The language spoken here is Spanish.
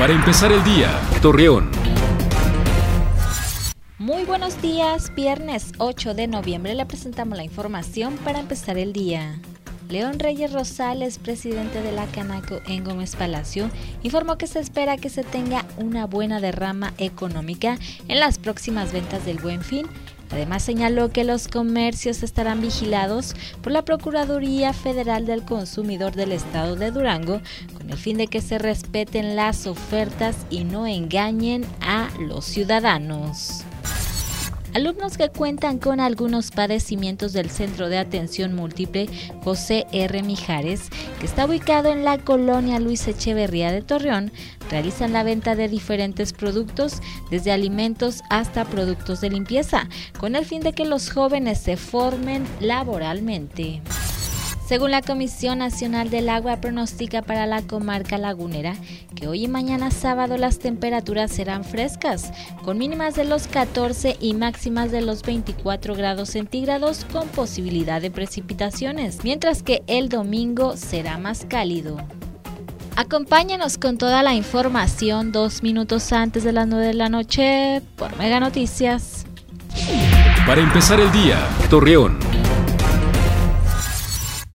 Para empezar el día, Torreón. Muy buenos días, viernes 8 de noviembre le presentamos la información para empezar el día. León Reyes Rosales, presidente de la Canaco en Gómez Palacio, informó que se espera que se tenga una buena derrama económica en las próximas ventas del Buen Fin. Además señaló que los comercios estarán vigilados por la Procuraduría Federal del Consumidor del Estado de Durango con el fin de que se respeten las ofertas y no engañen a los ciudadanos. Alumnos que cuentan con algunos padecimientos del Centro de Atención Múltiple José R. Mijares, que está ubicado en la colonia Luis Echeverría de Torreón, realizan la venta de diferentes productos, desde alimentos hasta productos de limpieza, con el fin de que los jóvenes se formen laboralmente. Según la Comisión Nacional del Agua pronostica para la comarca lagunera que hoy y mañana sábado las temperaturas serán frescas, con mínimas de los 14 y máximas de los 24 grados centígrados con posibilidad de precipitaciones, mientras que el domingo será más cálido. Acompáñanos con toda la información dos minutos antes de las 9 de la noche por Mega Noticias. Para empezar el día, Torreón.